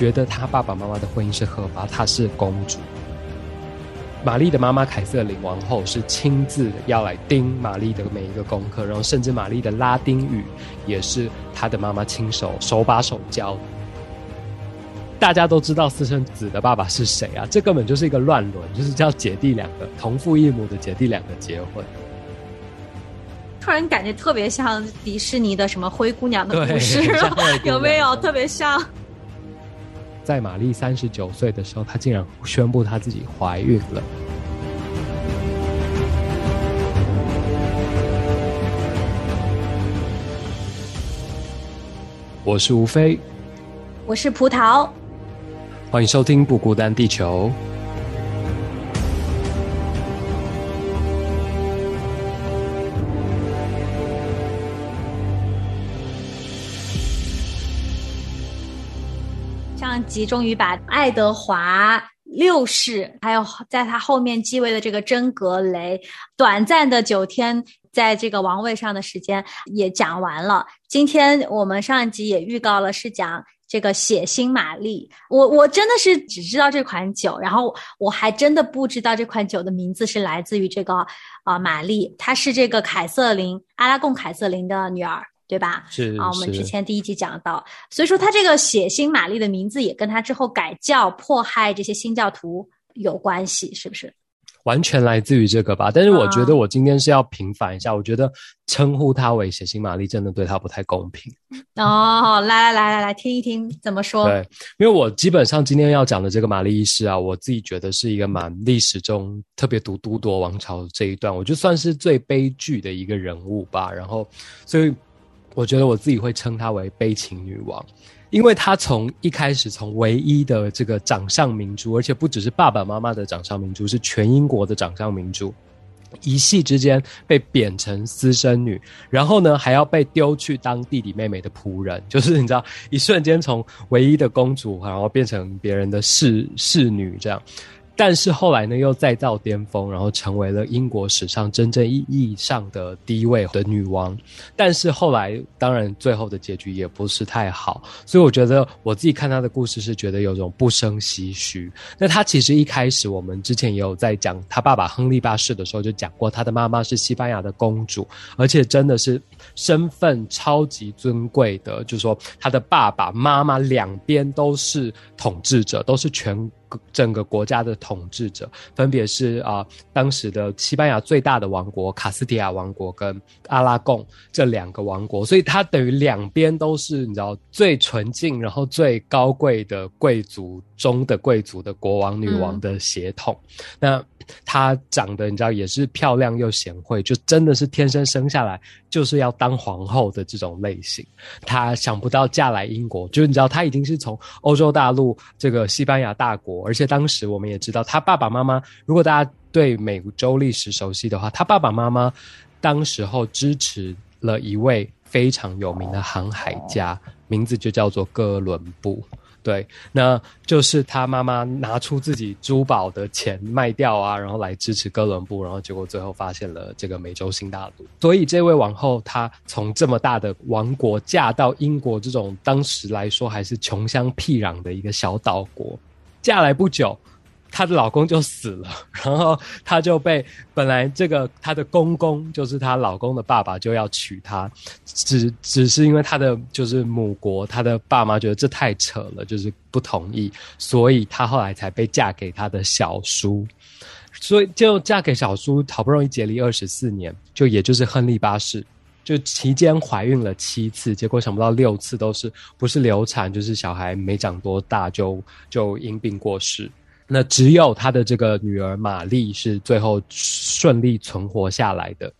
觉得他爸爸妈妈的婚姻是合法，她是公主。玛丽的妈妈凯瑟琳王后是亲自要来盯玛丽的每一个功课，然后甚至玛丽的拉丁语也是她的妈妈亲手手把手教。大家都知道私生子的爸爸是谁啊？这根本就是一个乱伦，就是叫姐弟两个同父异母的姐弟两个结婚。突然感觉特别像迪士尼的什么灰姑娘的故事，有没有？特别像。在玛丽三十九岁的时候，她竟然宣布她自己怀孕了。我是吴飞，我是葡萄，欢迎收听《不孤单地球》。上集终于把爱德华六世，还有在他后面继位的这个真格雷，短暂的九天在这个王位上的时间也讲完了。今天我们上一集也预告了，是讲这个血腥玛丽。我我真的是只知道这款酒，然后我还真的不知道这款酒的名字是来自于这个啊玛丽，她是这个凯瑟琳阿拉贡凯瑟琳的女儿。对吧？是啊，我们之前第一集讲到，所以说他这个血腥玛丽的名字也跟他之后改教迫害这些新教徒有关系，是不是？完全来自于这个吧。但是我觉得我今天是要平反一下，我觉得称呼他为血腥玛丽真的对他不太公平。哦，来来来来来，听一听怎么说？对，因为我基本上今天要讲的这个玛丽一世啊，我自己觉得是一个蛮历史中特别读都铎王朝这一段，我就算是最悲剧的一个人物吧。然后，所以。我觉得我自己会称她为悲情女王，因为她从一开始从唯一的这个掌上明珠，而且不只是爸爸妈妈的掌上明珠，是全英国的掌上明珠，一夕之间被贬成私生女，然后呢还要被丢去当弟弟妹妹的仆人，就是你知道，一瞬间从唯一的公主，然后变成别人的侍侍女这样。但是后来呢，又再造巅峰，然后成为了英国史上真正意义上的第一位的女王。但是后来，当然最后的结局也不是太好。所以我觉得我自己看她的故事是觉得有种不胜唏嘘。那她其实一开始，我们之前也有在讲她爸爸亨利八世的时候就讲过，她的妈妈是西班牙的公主，而且真的是身份超级尊贵的，就是说她的爸爸妈妈两边都是统治者，都是全。整个国家的统治者分别是啊，当时的西班牙最大的王国卡斯蒂亚王国跟阿拉贡这两个王国，所以它等于两边都是你知道最纯净，然后最高贵的贵族中的贵族的国王女王的血统。那她长得你知道也是漂亮又贤惠，就真的是天生生下来就是要当皇后的这种类型。她想不到嫁来英国，就是你知道她已经是从欧洲大陆这个西班牙大国。而且当时我们也知道，他爸爸妈妈，如果大家对美洲历史熟悉的话，他爸爸妈妈当时候支持了一位非常有名的航海家，名字就叫做哥伦布。对，那就是他妈妈拿出自己珠宝的钱卖掉啊，然后来支持哥伦布，然后结果最后发现了这个美洲新大陆。所以这位王后她从这么大的王国嫁到英国这种当时来说还是穷乡僻壤的一个小岛国。嫁来不久，她的老公就死了，然后她就被本来这个她的公公就是她老公的爸爸就要娶她，只只是因为她的就是母国，她的爸妈觉得这太扯了，就是不同意，所以她后来才被嫁给她的小叔，所以就嫁给小叔，好不容易结离二十四年，就也就是亨利八世。就期间怀孕了七次，结果想不到六次都是不是流产，就是小孩没长多大就就因病过世。那只有他的这个女儿玛丽是最后顺利存活下来的。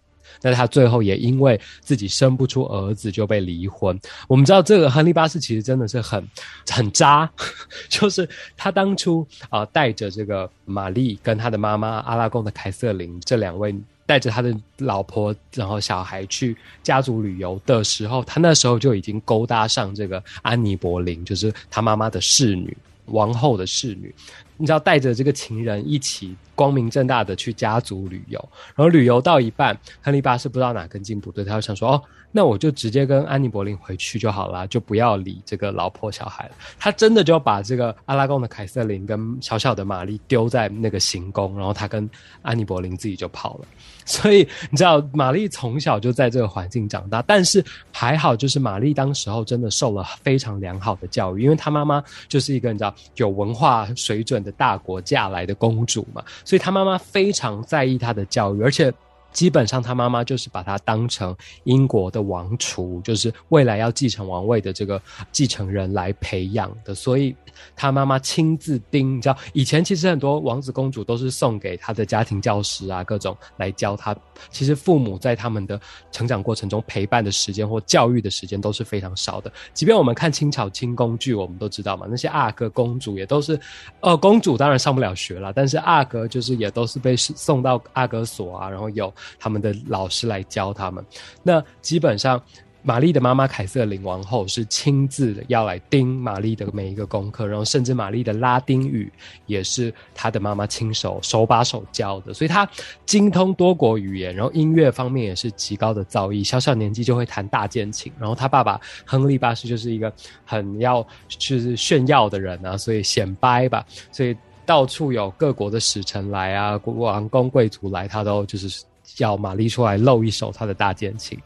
那他最后也因为自己生不出儿子就被离婚。我们知道这个亨利八世其实真的是很很渣，就是他当初啊带着这个玛丽跟他的妈妈阿拉贡的凯瑟琳这两位。带着他的老婆，然后小孩去家族旅游的时候，他那时候就已经勾搭上这个安妮·柏林，就是他妈妈的侍女、王后的侍女。你知道带着这个情人一起光明正大的去家族旅游，然后旅游到一半，亨利八世不知道哪根筋不对，他就想说哦。那我就直接跟安妮·柏林回去就好了，就不要理这个老婆小孩了。他真的就把这个阿拉贡的凯瑟琳跟小小的玛丽丢在那个行宫，然后他跟安妮·柏林自己就跑了。所以你知道，玛丽从小就在这个环境长大，但是还好，就是玛丽当时候真的受了非常良好的教育，因为她妈妈就是一个你知道有文化水准的大国嫁来的公主嘛，所以他妈妈非常在意他的教育，而且。基本上，他妈妈就是把他当成英国的王储，就是未来要继承王位的这个继承人来培养的。所以，他妈妈亲自盯，你知道，以前其实很多王子公主都是送给他的家庭教师啊，各种来教他。其实，父母在他们的成长过程中陪伴的时间或教育的时间都是非常少的。即便我们看清朝清宫剧，我们都知道嘛，那些阿哥公主也都是，呃，公主当然上不了学了，但是阿哥就是也都是被送到阿哥所啊，然后有。他们的老师来教他们，那基本上，玛丽的妈妈凯瑟琳王后是亲自要来盯玛丽的每一个功课，然后甚至玛丽的拉丁语也是她的妈妈亲手手把手教的，所以她精通多国语言，然后音乐方面也是极高的造诣，小小年纪就会弹大键琴，然后她爸爸亨利八世就是一个很要就是炫耀的人啊，所以显摆吧，所以到处有各国的使臣来啊，王公贵族来，他都就是。叫玛丽出来露一手她的大键琴。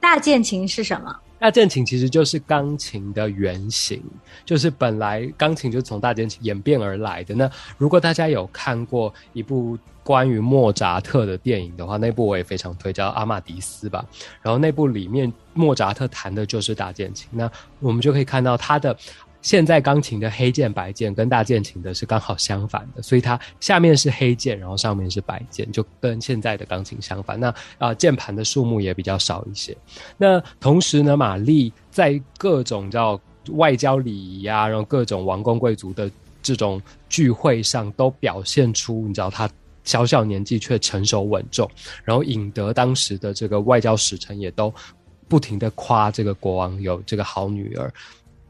大键琴是什么？大键琴其实就是钢琴的原型，就是本来钢琴就从大键琴演变而来的。那如果大家有看过一部关于莫扎特的电影的话，那部我也非常推，叫《阿玛迪斯》吧。然后那部里面莫扎特弹的就是大键琴，那我们就可以看到他的。现在钢琴的黑键白键跟大键琴的是刚好相反的，所以它下面是黑键，然后上面是白键，就跟现在的钢琴相反。那啊，键盘的数目也比较少一些。那同时呢，玛丽在各种叫外交礼仪啊，然后各种王公贵族的这种聚会上，都表现出你知道她小小年纪却成熟稳重，然后引得当时的这个外交使臣也都不停的夸这个国王有这个好女儿。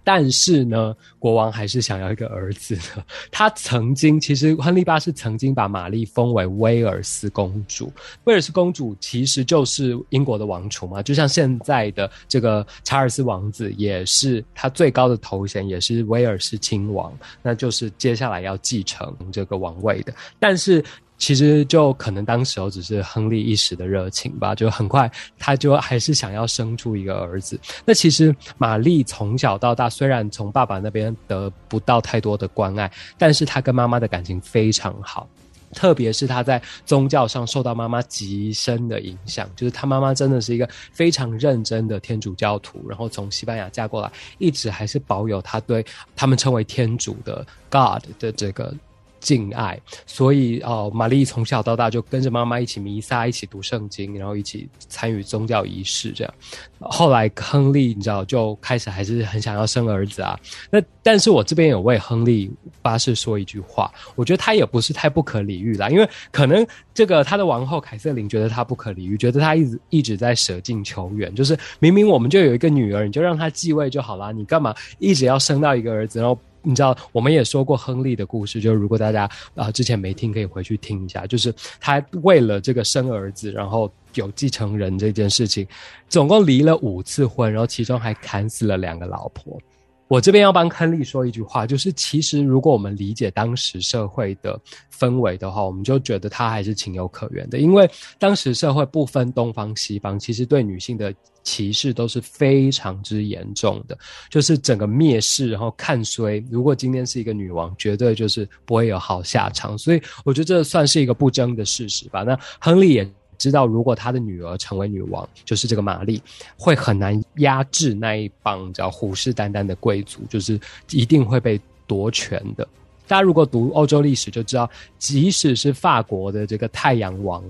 但是呢，国王还是想要一个儿子的。他曾经，其实亨利八世曾经把玛丽封为威尔斯公主。威尔斯公主其实就是英国的王储嘛，就像现在的这个查尔斯王子，也是他最高的头衔，也是威尔斯亲王，那就是接下来要继承这个王位的。但是。其实就可能当时候只是亨利一时的热情吧，就很快他就还是想要生出一个儿子。那其实玛丽从小到大，虽然从爸爸那边得不到太多的关爱，但是她跟妈妈的感情非常好，特别是她在宗教上受到妈妈极深的影响，就是她妈妈真的是一个非常认真的天主教徒，然后从西班牙嫁过来，一直还是保有她对他们称为天主的 God 的这个。敬爱，所以哦，玛丽从小到大就跟着妈妈一起弥撒，一起读圣经，然后一起参与宗教仪式。这样，后来亨利你知道就开始还是很想要生儿子啊。那但是我这边有为亨利八世说一句话，我觉得他也不是太不可理喻啦，因为可能这个他的王后凯瑟琳觉得他不可理喻，觉得他一直一直在舍近求远，就是明明我们就有一个女儿，你就让她继位就好啦，你干嘛一直要生到一个儿子，然后？你知道，我们也说过亨利的故事，就是如果大家啊之前没听，可以回去听一下。就是他为了这个生儿子，然后有继承人这件事情，总共离了五次婚，然后其中还砍死了两个老婆。我这边要帮亨利说一句话，就是其实如果我们理解当时社会的氛围的话，我们就觉得他还是情有可原的，因为当时社会不分东方西方，其实对女性的歧视都是非常之严重的，就是整个蔑视，然后看衰。如果今天是一个女王，绝对就是不会有好下场，所以我觉得这算是一个不争的事实吧。那亨利也。知道，如果他的女儿成为女王，就是这个玛丽，会很难压制那一帮叫虎视眈眈的贵族，就是一定会被夺权的。大家如果读欧洲历史，就知道，即使是法国的这个太阳王。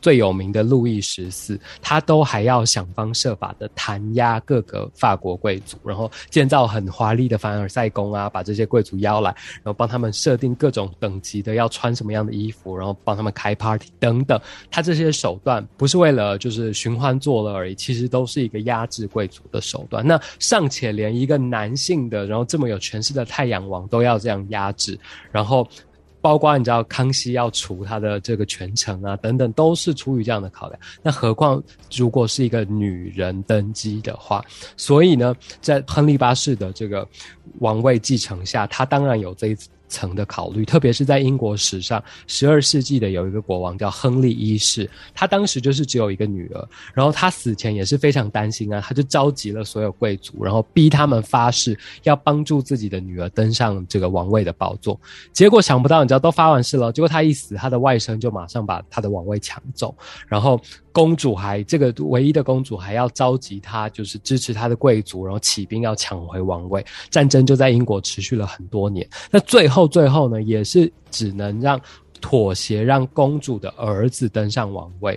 最有名的路易十四，他都还要想方设法的弹压各个法国贵族，然后建造很华丽的凡尔赛宫啊，把这些贵族邀来，然后帮他们设定各种等级的要穿什么样的衣服，然后帮他们开 party 等等。他这些手段不是为了就是寻欢作乐而已，其实都是一个压制贵族的手段。那尚且连一个男性的，然后这么有权势的太阳王都要这样压制，然后。包括你知道康熙要除他的这个权臣啊等等，都是出于这样的考量。那何况如果是一个女人登基的话，所以呢，在亨利八世的这个王位继承下，他当然有这一。层的考虑，特别是在英国史上，十二世纪的有一个国王叫亨利一世，他当时就是只有一个女儿，然后他死前也是非常担心啊，他就召集了所有贵族，然后逼他们发誓要帮助自己的女儿登上这个王位的宝座。结果想不到，你知道都发完誓了，结果他一死，他的外甥就马上把他的王位抢走，然后。公主还这个唯一的公主还要召集她，就是支持她的贵族，然后起兵要抢回王位。战争就在英国持续了很多年。那最后最后呢，也是只能让妥协，让公主的儿子登上王位。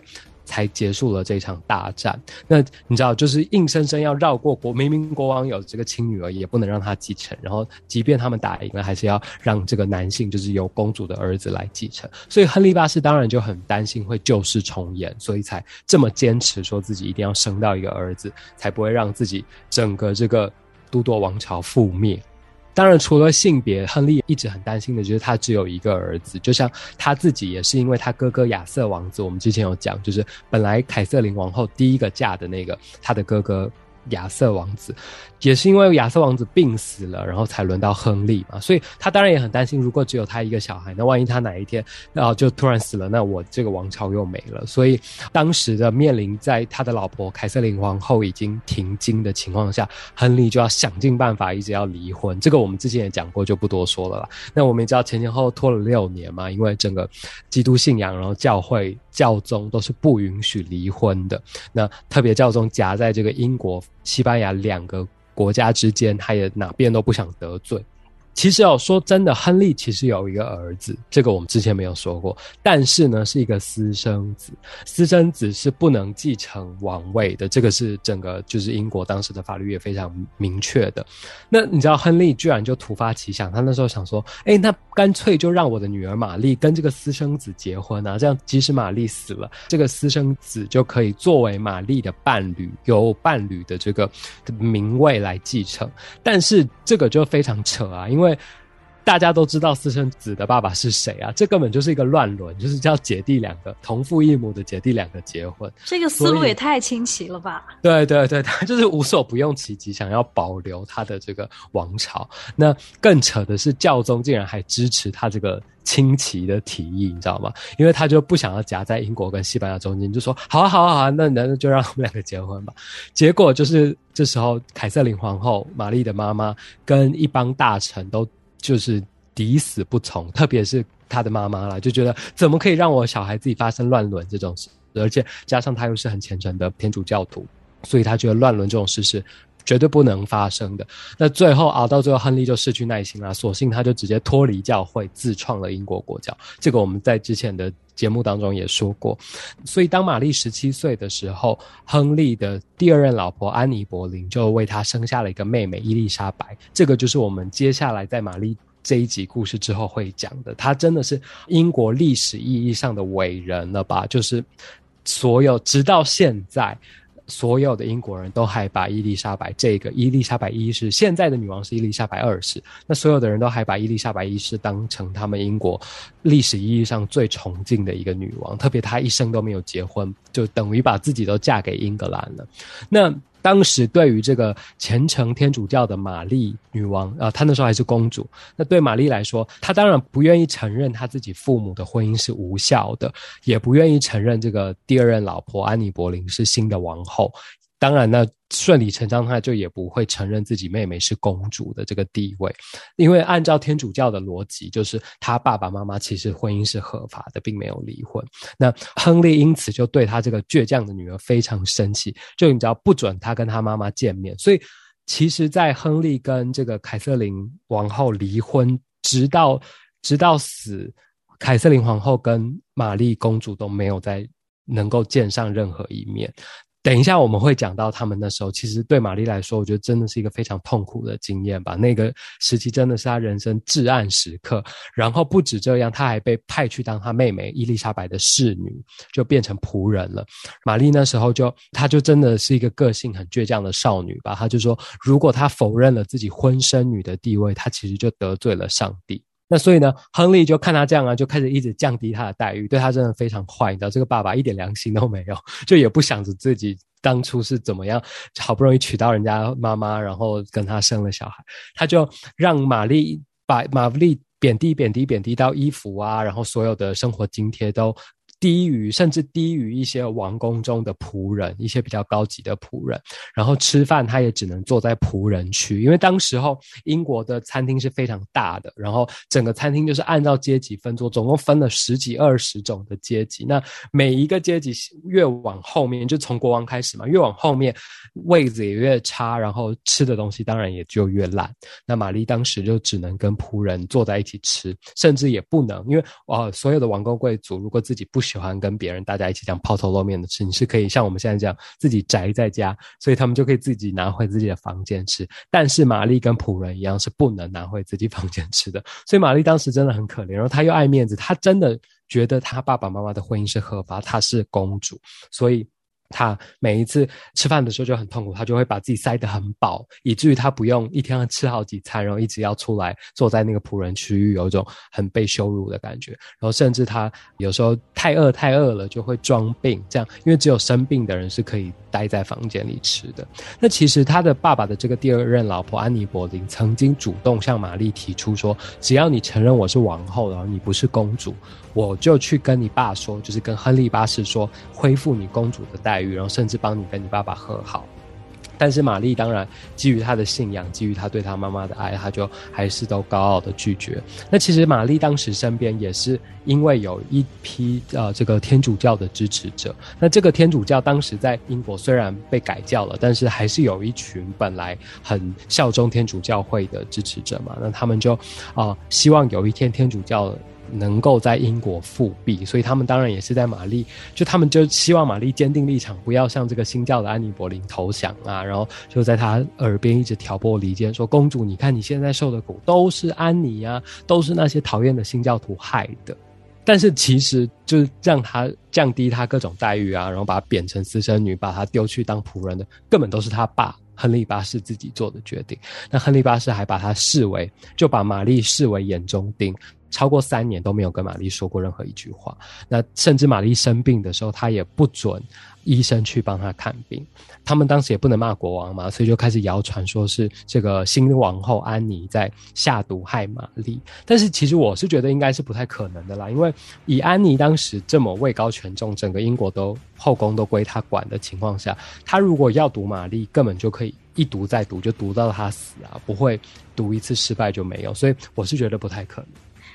才结束了这场大战。那你知道，就是硬生生要绕过国，明明国王有这个亲女儿，也不能让他继承。然后，即便他们打赢了，还是要让这个男性，就是由公主的儿子来继承。所以，亨利八世当然就很担心会旧事重演，所以才这么坚持说自己一定要生到一个儿子，才不会让自己整个这个都铎王朝覆灭。当然，除了性别，亨利一直很担心的就是他只有一个儿子，就像他自己也是因为他哥哥亚瑟王子，我们之前有讲，就是本来凯瑟琳王后第一个嫁的那个他的哥哥。亚瑟王子也是因为亚瑟王子病死了，然后才轮到亨利嘛，所以他当然也很担心，如果只有他一个小孩，那万一他哪一天然后就突然死了，那我这个王朝又没了。所以当时的面临在他的老婆凯瑟琳皇后已经停经的情况下，亨利就要想尽办法一直要离婚。这个我们之前也讲过，就不多说了啦。那我们也知道前前后后拖了六年嘛，因为整个基督信仰，然后教会教宗都是不允许离婚的。那特别教宗夹在这个英国。西班牙两个 国家之间，他也哪边都不想得罪。其实哦，说真的，亨利其实有一个儿子，这个我们之前没有说过。但是呢，是一个私生子，私生子是不能继承王位的。这个是整个就是英国当时的法律也非常明确的。那你知道，亨利居然就突发奇想，他那时候想说，哎，那干脆就让我的女儿玛丽跟这个私生子结婚啊，这样即使玛丽死了，这个私生子就可以作为玛丽的伴侣，由伴侣的这个名位来继承。但是这个就非常扯啊，因为因为大家都知道私生子的爸爸是谁啊？这根本就是一个乱伦，就是叫姐弟两个同父异母的姐弟两个结婚。这个思路也太清奇了吧？对对对，他就是无所不用其极，想要保留他的这个王朝。那更扯的是，教宗竟然还支持他这个清奇的提议，你知道吗？因为他就不想要夹在英国跟西班牙中间，就说好啊好啊好啊，那那就让我们两个结婚吧。结果就是这时候，凯瑟琳皇后玛丽的妈妈跟一帮大臣都。就是抵死不从，特别是他的妈妈啦，就觉得怎么可以让我小孩自己发生乱伦这种事，而且加上他又是很虔诚的天主教徒，所以他觉得乱伦这种事是绝对不能发生的。那最后熬到最后，亨利就失去耐心了，索性他就直接脱离教会，自创了英国国教。这个我们在之前的节目当中也说过。所以当玛丽十七岁的时候，亨利的第二任老婆安妮·柏林就为他生下了一个妹妹伊丽莎白。这个就是我们接下来在玛丽。这一集故事之后会讲的，他真的是英国历史意义上的伟人了吧？就是所有直到现在，所有的英国人都还把伊丽莎白这个伊丽莎白一世现在的女王是伊丽莎白二世，那所有的人都还把伊丽莎白一世当成他们英国历史意义上最崇敬的一个女王，特别她一生都没有结婚，就等于把自己都嫁给英格兰了。那。当时对于这个虔诚天主教的玛丽女王啊，她那时候还是公主。那对玛丽来说，她当然不愿意承认她自己父母的婚姻是无效的，也不愿意承认这个第二任老婆安妮·柏林是新的王后。当然，那顺理成章，他就也不会承认自己妹妹是公主的这个地位，因为按照天主教的逻辑，就是他爸爸妈妈其实婚姻是合法的，并没有离婚。那亨利因此就对他这个倔强的女儿非常生气，就你知道不准他跟他妈妈见面。所以，其实，在亨利跟这个凯瑟琳王后离婚，直到直到死，凯瑟琳皇后跟玛丽公主都没有再能够见上任何一面。等一下，我们会讲到他们那时候，其实对玛丽来说，我觉得真的是一个非常痛苦的经验吧。那个时期真的是她人生至暗时刻。然后不止这样，她还被派去当她妹妹伊丽莎白的侍女，就变成仆人了。玛丽那时候就，她就真的是一个个性很倔强的少女吧。她就说，如果她否认了自己婚生女的地位，她其实就得罪了上帝。那所以呢，亨利就看他这样啊，就开始一直降低他的待遇，对他真的非常坏。你知道，这个爸爸一点良心都没有，就也不想着自己当初是怎么样，好不容易娶到人家妈妈，然后跟他生了小孩，他就让玛丽把玛丽贬低、贬低、贬低到衣服啊，然后所有的生活津贴都。低于甚至低于一些王宫中的仆人，一些比较高级的仆人。然后吃饭，他也只能坐在仆人区，因为当时候英国的餐厅是非常大的，然后整个餐厅就是按照阶级分桌，总共分了十几二十种的阶级。那每一个阶级越往后面，就从国王开始嘛，越往后面位子也越差，然后吃的东西当然也就越烂。那玛丽当时就只能跟仆人坐在一起吃，甚至也不能，因为哦，所有的王公贵族如果自己不喜欢跟别人大家一起这样抛头露面的吃，你是可以像我们现在这样自己宅在家，所以他们就可以自己拿回自己的房间吃。但是玛丽跟仆人一样是不能拿回自己房间吃的，所以玛丽当时真的很可怜。然后她又爱面子，她真的觉得她爸爸妈妈的婚姻是合法，她是公主，所以。他每一次吃饭的时候就很痛苦，他就会把自己塞得很饱，以至于他不用一天要吃好几餐，然后一直要出来坐在那个仆人区域，有一种很被羞辱的感觉。然后甚至他有时候太饿太饿了，就会装病，这样因为只有生病的人是可以待在房间里吃的。那其实他的爸爸的这个第二任老婆安妮·柏林曾经主动向玛丽提出说，只要你承认我是王后，然后你不是公主。我就去跟你爸说，就是跟亨利八世说，恢复你公主的待遇，然后甚至帮你跟你爸爸和好。但是玛丽当然基于她的信仰，基于她对她妈妈的爱，她就还是都高傲的拒绝。那其实玛丽当时身边也是因为有一批呃这个天主教的支持者。那这个天主教当时在英国虽然被改教了，但是还是有一群本来很效忠天主教会的支持者嘛。那他们就啊希望有一天天主教。能够在英国复辟，所以他们当然也是在玛丽，就他们就希望玛丽坚定立场，不要向这个新教的安妮·柏林投降啊。然后就在他耳边一直挑拨离间，说：“公主，你看你现在受的苦，都是安妮啊，都是那些讨厌的新教徒害的。”但是其实就是让他降低他各种待遇啊，然后把他贬成私生女，把他丢去当仆人的，根本都是他爸亨利八世自己做的决定。那亨利八世还把他视为，就把玛丽视为眼中钉。超过三年都没有跟玛丽说过任何一句话。那甚至玛丽生病的时候，他也不准医生去帮他看病。他们当时也不能骂国王嘛，所以就开始谣传说是这个新王后安妮在下毒害玛丽。但是其实我是觉得应该是不太可能的啦，因为以安妮当时这么位高权重，整个英国都后宫都归她管的情况下，她如果要毒玛丽，根本就可以一毒再毒，就毒到她死啊，不会毒一次失败就没有。所以我是觉得不太可能。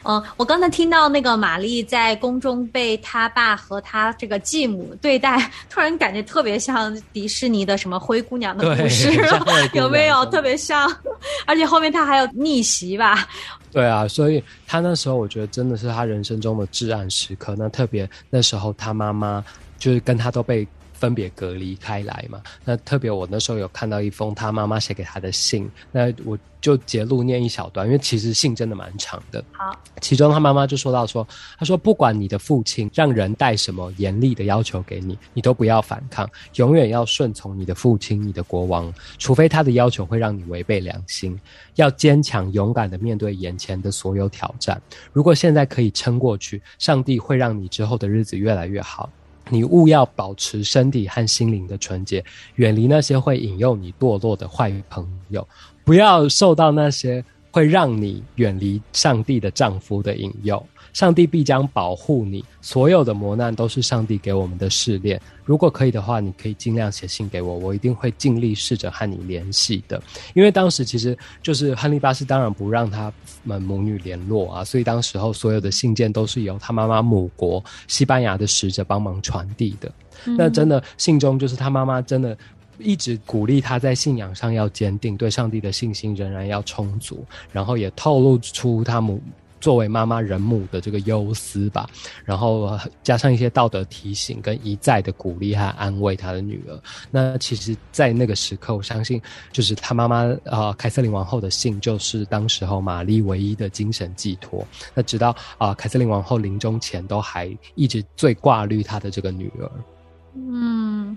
嗯，我刚才听到那个玛丽在宫中被他爸和他这个继母对待，突然感觉特别像迪士尼的什么灰姑娘的故事，有没有特别像？而且后面他还有逆袭吧？对啊，所以他那时候我觉得真的是他人生中的至暗时刻。那特别那时候他妈妈就是跟他都被。分别隔离开来嘛？那特别我那时候有看到一封他妈妈写给他的信，那我就截录念一小段，因为其实信真的蛮长的。好，其中他妈妈就说到说，他说不管你的父亲让人带什么严厉的要求给你，你都不要反抗，永远要顺从你的父亲、你的国王，除非他的要求会让你违背良心。要坚强勇敢的面对眼前的所有挑战。如果现在可以撑过去，上帝会让你之后的日子越来越好。你务要保持身体和心灵的纯洁，远离那些会引诱你堕落的坏朋友，不要受到那些会让你远离上帝的丈夫的引诱。上帝必将保护你，所有的磨难都是上帝给我们的试炼。如果可以的话，你可以尽量写信给我，我一定会尽力试着和你联系的。因为当时其实就是亨利八世当然不让他们母女联络啊，所以当时候所有的信件都是由他妈妈母国西班牙的使者帮忙传递的。那真的信中就是他妈妈真的一直鼓励他在信仰上要坚定，对上帝的信心仍然要充足，然后也透露出他母。作为妈妈人母的这个忧思吧，然后加上一些道德提醒跟一再的鼓励和安慰他的女儿。那其实，在那个时刻，我相信就是他妈妈啊，凯瑟琳王后的信，就是当时候玛丽唯一的精神寄托。那直到啊，凯瑟琳王后临终前，都还一直最挂虑她的这个女儿。嗯。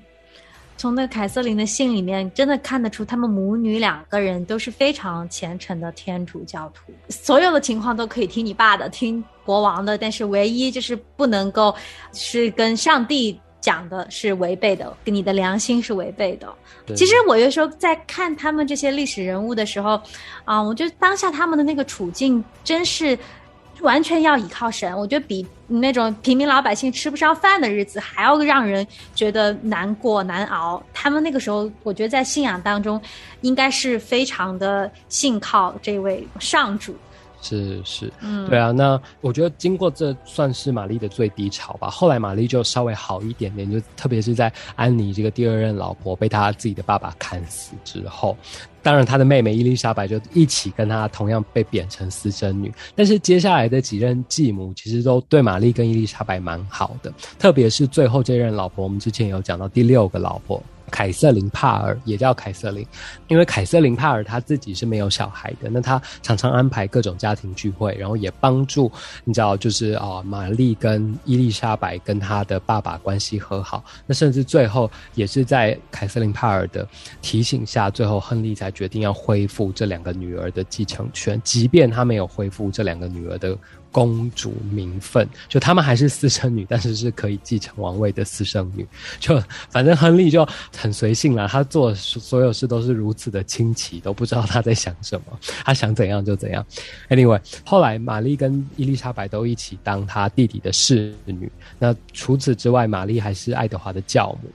从那凯瑟琳的信里面，真的看得出他们母女两个人都是非常虔诚的天主教徒，所有的情况都可以听你爸的，听国王的，但是唯一就是不能够是跟上帝讲的是违背的，跟你的良心是违背的。其实我有时候在看他们这些历史人物的时候，啊，我觉得当下他们的那个处境真是。完全要依靠神，我觉得比那种平民老百姓吃不上饭的日子还要让人觉得难过难熬。他们那个时候，我觉得在信仰当中，应该是非常的信靠这位上主。是是，嗯，对啊，那我觉得经过这算是玛丽的最低潮吧。后来玛丽就稍微好一点点，就特别是在安妮这个第二任老婆被她自己的爸爸砍死之后，当然她的妹妹伊丽莎白就一起跟她同样被贬成私生女。但是接下来的几任继母其实都对玛丽跟伊丽莎白蛮好的，特别是最后这任老婆，我们之前有讲到第六个老婆。凯瑟琳帕尔也叫凯瑟琳，因为凯瑟琳帕尔她自己是没有小孩的，那她常常安排各种家庭聚会，然后也帮助你知道，就是啊，玛丽跟伊丽莎白跟她的爸爸关系和好。那甚至最后也是在凯瑟琳帕尔的提醒下，最后亨利才决定要恢复这两个女儿的继承权，即便他没有恢复这两个女儿的。公主名分，就他们还是私生女，但是是可以继承王位的私生女。就反正亨利就很随性啦，他做所有事都是如此的清奇，都不知道他在想什么，他想怎样就怎样。Anyway，后来玛丽跟伊丽莎白都一起当他弟弟的侍女。那除此之外，玛丽还是爱德华的教母。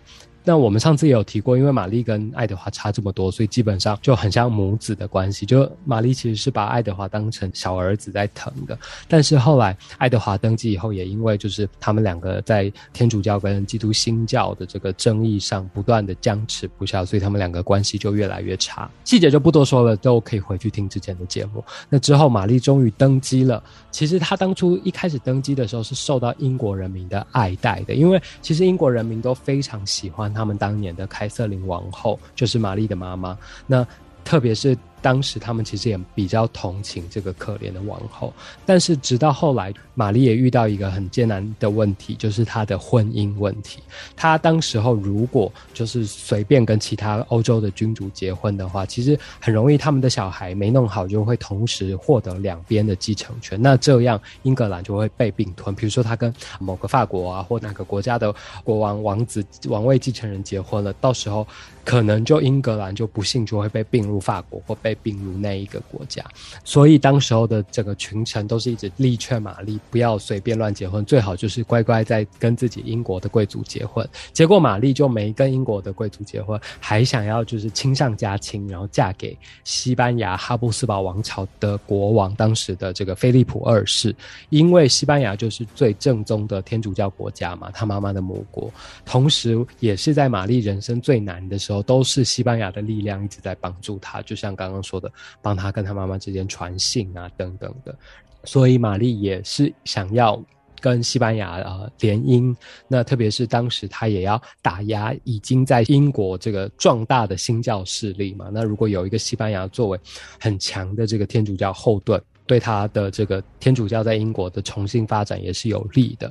那我们上次也有提过，因为玛丽跟爱德华差这么多，所以基本上就很像母子的关系。就玛丽其实是把爱德华当成小儿子在疼的，但是后来爱德华登基以后，也因为就是他们两个在天主教跟基督新教的这个争议上不断的僵持不下，所以他们两个关系就越来越差。细节就不多说了，都可以回去听之前的节目。那之后，玛丽终于登基了。其实她当初一开始登基的时候是受到英国人民的爱戴的，因为其实英国人民都非常喜欢。他们当年的凯瑟琳王后就是玛丽的妈妈，那特别是。当时他们其实也比较同情这个可怜的王后，但是直到后来，玛丽也遇到一个很艰难的问题，就是她的婚姻问题。她当时候如果就是随便跟其他欧洲的君主结婚的话，其实很容易他们的小孩没弄好就会同时获得两边的继承权，那这样英格兰就会被并吞。比如说他跟某个法国啊或哪个国家的国王王子王位继承人结婚了，到时候可能就英格兰就不幸就会被并入法国或被。并入那一个国家，所以当时候的整个群臣都是一直力劝玛丽不要随便乱结婚，最好就是乖乖在跟自己英国的贵族结婚。结果玛丽就没跟英国的贵族结婚，还想要就是亲上加亲，然后嫁给西班牙哈布斯堡王朝的国王，当时的这个菲利普二世。因为西班牙就是最正宗的天主教国家嘛，他妈妈的母国，同时也是在玛丽人生最难的时候，都是西班牙的力量一直在帮助他，就像刚刚。说的，帮他跟他妈妈之间传信啊，等等的，所以玛丽也是想要跟西班牙啊联姻。那特别是当时他也要打压已经在英国这个壮大的新教势力嘛。那如果有一个西班牙作为很强的这个天主教后盾，对他的这个天主教在英国的重新发展也是有利的。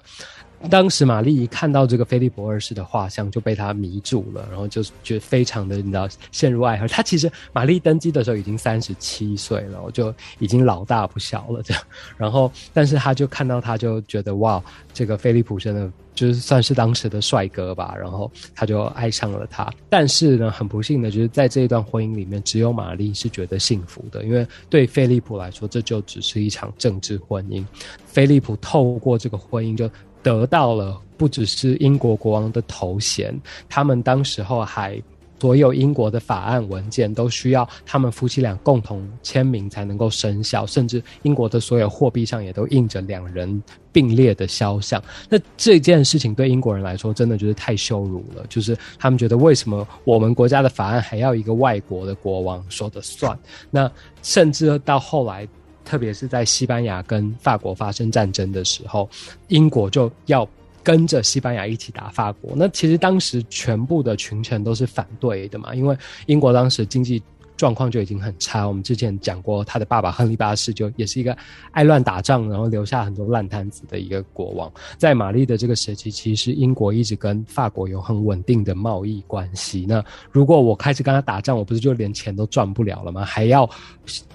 当时玛丽一看到这个菲利普二世的画像，就被他迷住了，然后就觉得非常的，你知道，陷入爱河。他其实玛丽登基的时候已经三十七岁了，我就已经老大不小了这样。然后，但是他就看到他就觉得哇，这个菲利普真的就是算是当时的帅哥吧，然后他就爱上了他。但是呢，很不幸的就是在这一段婚姻里面，只有玛丽是觉得幸福的，因为对菲利普来说，这就只是一场政治婚姻。菲利普透过这个婚姻就。得到了不只是英国国王的头衔，他们当时候还所有英国的法案文件都需要他们夫妻俩共同签名才能够生效，甚至英国的所有货币上也都印着两人并列的肖像。那这件事情对英国人来说真的就是太羞辱了，就是他们觉得为什么我们国家的法案还要一个外国的国王说的算？那甚至到后来。特别是在西班牙跟法国发生战争的时候，英国就要跟着西班牙一起打法国。那其实当时全部的群臣都是反对的嘛，因为英国当时经济。状况就已经很差。我们之前讲过，他的爸爸亨利八世就也是一个爱乱打仗，然后留下很多烂摊子的一个国王。在玛丽的这个时期，其实英国一直跟法国有很稳定的贸易关系。那如果我开始跟他打仗，我不是就连钱都赚不了了吗？还要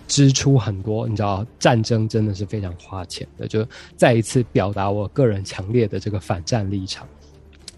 支出很多，你知道，战争真的是非常花钱的。就再一次表达我个人强烈的这个反战立场。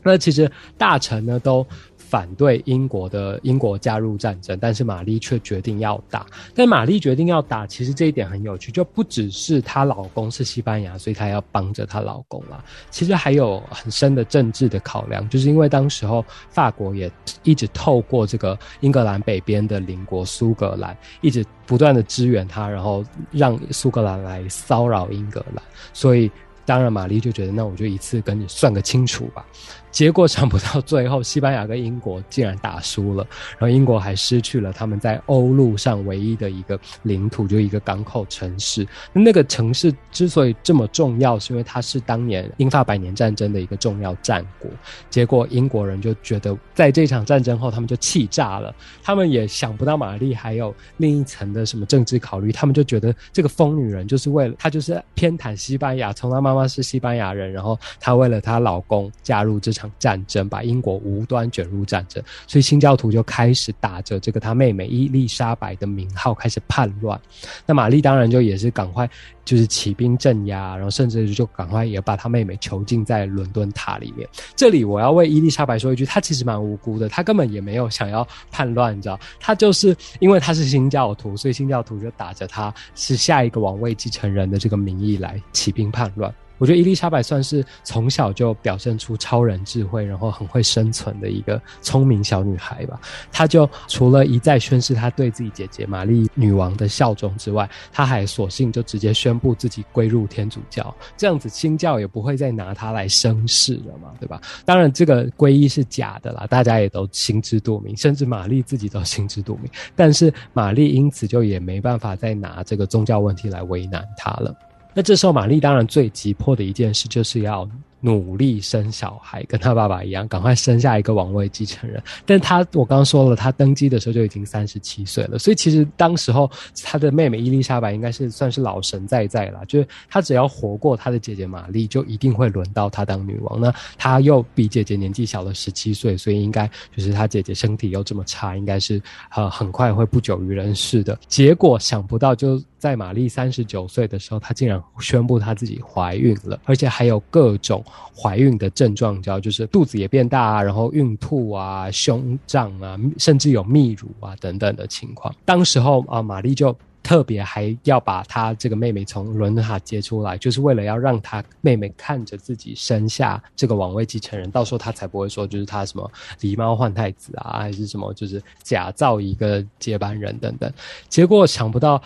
那其实大臣呢都。反对英国的英国加入战争，但是玛丽却决定要打。但玛丽决定要打，其实这一点很有趣，就不只是她老公是西班牙，所以她要帮着她老公啦。其实还有很深的政治的考量，就是因为当时候法国也一直透过这个英格兰北边的邻国苏格兰，一直不断的支援他，然后让苏格兰来骚扰英格兰，所以当然玛丽就觉得，那我就一次跟你算个清楚吧。结果想不到，最后西班牙跟英国竟然打输了，然后英国还失去了他们在欧陆上唯一的一个领土，就一个港口城市。那个城市之所以这么重要，是因为它是当年英法百年战争的一个重要战果。结果英国人就觉得，在这场战争后，他们就气炸了。他们也想不到玛丽还有另一层的什么政治考虑，他们就觉得这个疯女人就是为了她就是偏袒西班牙，从她妈妈是西班牙人，然后她为了她老公加入这场。战争把英国无端卷入战争，所以新教徒就开始打着这个他妹妹伊丽莎白的名号开始叛乱。那玛丽当然就也是赶快就是起兵镇压，然后甚至就赶快也把他妹妹囚禁在伦敦塔里面。这里我要为伊丽莎白说一句，她其实蛮无辜的，她根本也没有想要叛乱，你知道，她就是因为她是新教徒，所以新教徒就打着她是下一个王位继承人的这个名义来起兵叛乱。我觉得伊丽莎白算是从小就表现出超人智慧，然后很会生存的一个聪明小女孩吧。她就除了一再宣誓她对自己姐姐玛丽女王的效忠之外，她还索性就直接宣布自己归入天主教，这样子新教也不会再拿她来生事了嘛，对吧？当然，这个皈依是假的啦，大家也都心知肚明，甚至玛丽自己都心知肚明。但是玛丽因此就也没办法再拿这个宗教问题来为难她了。那这时候，玛丽当然最急迫的一件事就是要。努力生小孩，跟她爸爸一样，赶快生下一个王位继承人。但她，我刚刚说了，她登基的时候就已经三十七岁了，所以其实当时候她的妹妹伊丽莎白应该是算是老神在在了，就是她只要活过她的姐姐玛丽，就一定会轮到她当女王。那她又比姐姐年纪小了十七岁，所以应该就是她姐姐身体又这么差，应该是呃很快会不久于人世的。结果想不到，就在玛丽三十九岁的时候，她竟然宣布她自己怀孕了，而且还有各种。怀孕的症状，叫就是肚子也变大啊，然后孕吐啊，胸胀啊，甚至有泌乳啊等等的情况。当时候啊，玛丽就特别还要把她这个妹妹从伦敦塔接出来，就是为了要让她妹妹看着自己生下这个王位继承人，到时候她才不会说就是她什么狸猫换太子啊，还是什么就是假造一个接班人等等。结果想不到，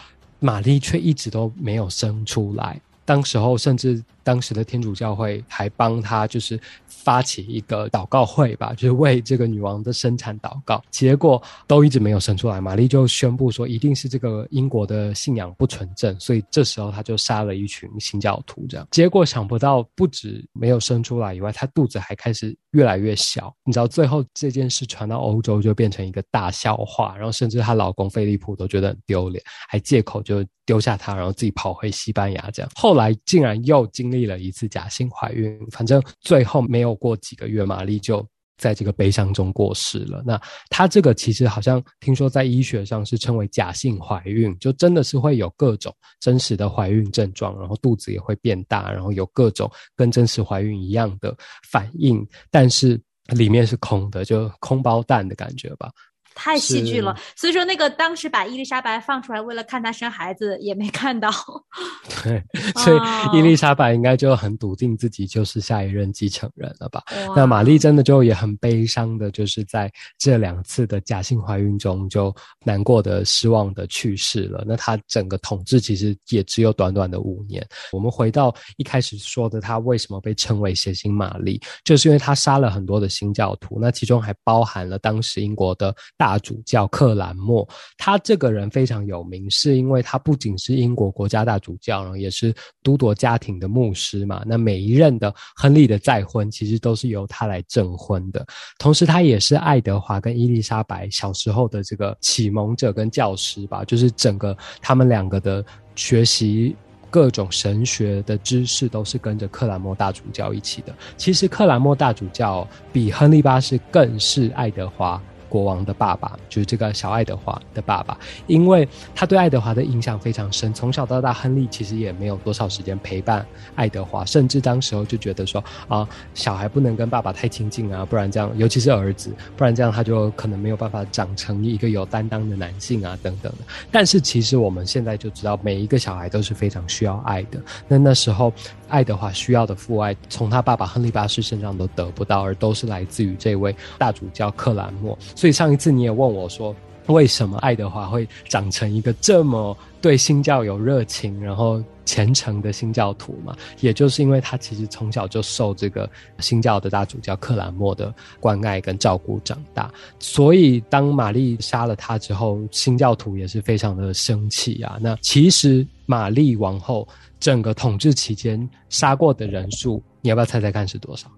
玛丽却一直都没有生出来。当时候甚至。当时的天主教会还帮他就是发起一个祷告会吧，就是为这个女王的生产祷告，结果都一直没有生出来。玛丽就宣布说，一定是这个英国的信仰不纯正，所以这时候他就杀了一群新教徒。这样结果想不到，不止没有生出来以外，她肚子还开始越来越小。你知道最后这件事传到欧洲就变成一个大笑话，然后甚至她老公菲利普都觉得很丢脸，还借口就丢下她，然后自己跑回西班牙。这样后来竟然又经。历了一次假性怀孕，反正最后没有过几个月，玛丽就在这个悲伤中过世了。那她这个其实好像听说在医学上是称为假性怀孕，就真的是会有各种真实的怀孕症状，然后肚子也会变大，然后有各种跟真实怀孕一样的反应，但是里面是空的，就空包蛋的感觉吧。太戏剧了，所以说那个当时把伊丽莎白放出来，为了看她生孩子，也没看到。对，所以伊丽莎白应该就很笃定自己就是下一任继承人了吧？那玛丽真的就也很悲伤的，就是在这两次的假性怀孕中，就难过的、失望的去世了。那她整个统治其实也只有短短的五年。我们回到一开始说的，她为什么被称为血腥玛丽，就是因为她杀了很多的新教徒，那其中还包含了当时英国的。大大主教克兰默。他这个人非常有名，是因为他不仅是英国国家大主教，然后也是都铎家庭的牧师嘛。那每一任的亨利的再婚，其实都是由他来证婚的。同时，他也是爱德华跟伊丽莎白小时候的这个启蒙者跟教师吧，就是整个他们两个的学习。各种神学的知识都是跟着克兰莫大主教一起的。其实克兰莫大主教比亨利八世更是爱德华。国王的爸爸就是这个小爱德华的爸爸，因为他对爱德华的印象非常深。从小到大，亨利其实也没有多少时间陪伴爱德华，甚至当时候就觉得说啊，小孩不能跟爸爸太亲近啊，不然这样，尤其是儿子，不然这样他就可能没有办法长成一个有担当的男性啊，等等的。但是其实我们现在就知道，每一个小孩都是非常需要爱的。那那时候。爱德华需要的父爱，从他爸爸亨利八世身上都得不到，而都是来自于这位大主教克兰默。所以上一次你也问我说，为什么爱德华会长成一个这么对新教有热情，然后虔诚的新教徒嘛？也就是因为他其实从小就受这个新教的大主教克兰默的关爱跟照顾长大。所以当玛丽杀了他之后，新教徒也是非常的生气啊。那其实玛丽王后。整个统治期间杀过的人数，你要不要猜猜看是多少？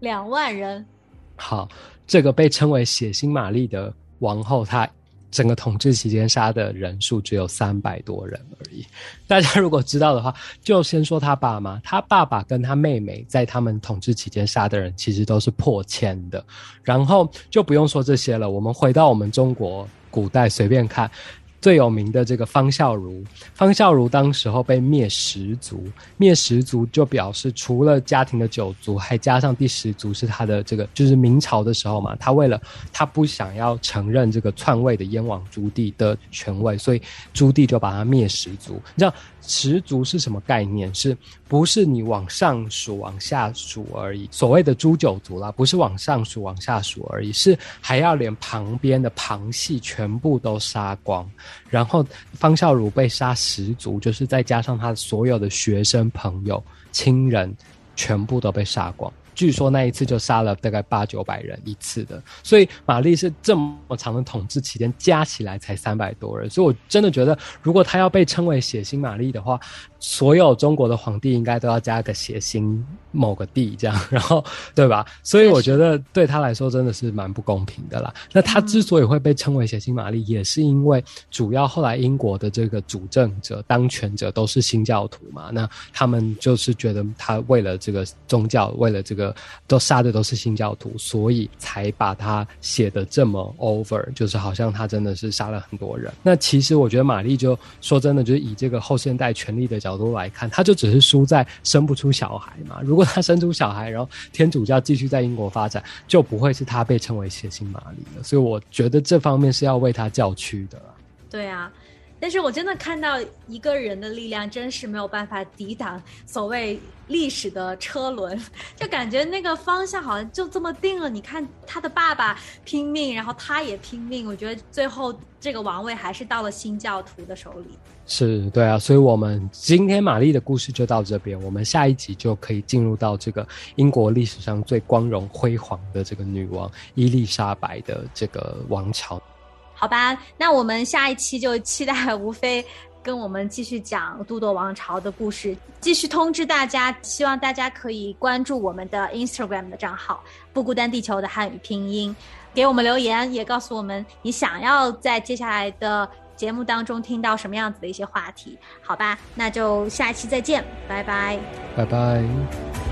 两万人。好，这个被称为“血腥玛丽”的王后，她整个统治期间杀的人数只有三百多人而已。大家如果知道的话，就先说他爸妈，他爸爸跟他妹妹在他们统治期间杀的人其实都是破千的。然后就不用说这些了，我们回到我们中国古代，随便看。最有名的这个方孝孺，方孝孺当时候被灭十族，灭十族就表示除了家庭的九族，还加上第十族是他的这个，就是明朝的时候嘛，他为了他不想要承认这个篡位的燕王朱棣的权位，所以朱棣就把他灭十族。你知道十族是什么概念？是不是你往上数、往下数而已？所谓的诛九族啦，不是往上数、往下数而已，是还要连旁边的旁系全部都杀光。然后方孝孺被杀十族，就是再加上他所有的学生、朋友、亲人，全部都被杀光。据说那一次就杀了大概八九百人一次的，所以玛丽是这么长的统治期间加起来才三百多人，所以我真的觉得，如果他要被称为血腥玛丽的话，所有中国的皇帝应该都要加个血腥某个帝这样，然后对吧？所以我觉得对他来说真的是蛮不公平的啦。那他之所以会被称为血腥玛丽，也是因为主要后来英国的这个主政者、当权者都是新教徒嘛，那他们就是觉得他为了这个宗教，为了这个。都杀的都是新教徒，所以才把他写的这么 over，就是好像他真的是杀了很多人。那其实我觉得玛丽就说真的，就是以这个后现代权力的角度来看，他就只是输在生不出小孩嘛。如果他生出小孩，然后天主教继续在英国发展，就不会是他被称为血腥玛丽了。所以我觉得这方面是要为他叫屈的。对啊。但是我真的看到一个人的力量，真是没有办法抵挡所谓历史的车轮，就感觉那个方向好像就这么定了。你看他的爸爸拼命，然后他也拼命，我觉得最后这个王位还是到了新教徒的手里。是对啊，所以我们今天玛丽的故事就到这边，我们下一集就可以进入到这个英国历史上最光荣辉煌的这个女王伊丽莎白的这个王朝。好吧，那我们下一期就期待吴飞跟我们继续讲都铎王朝的故事。继续通知大家，希望大家可以关注我们的 Instagram 的账号“不孤单地球”的汉语拼音，给我们留言，也告诉我们你想要在接下来的节目当中听到什么样子的一些话题。好吧，那就下一期再见，拜拜，拜拜。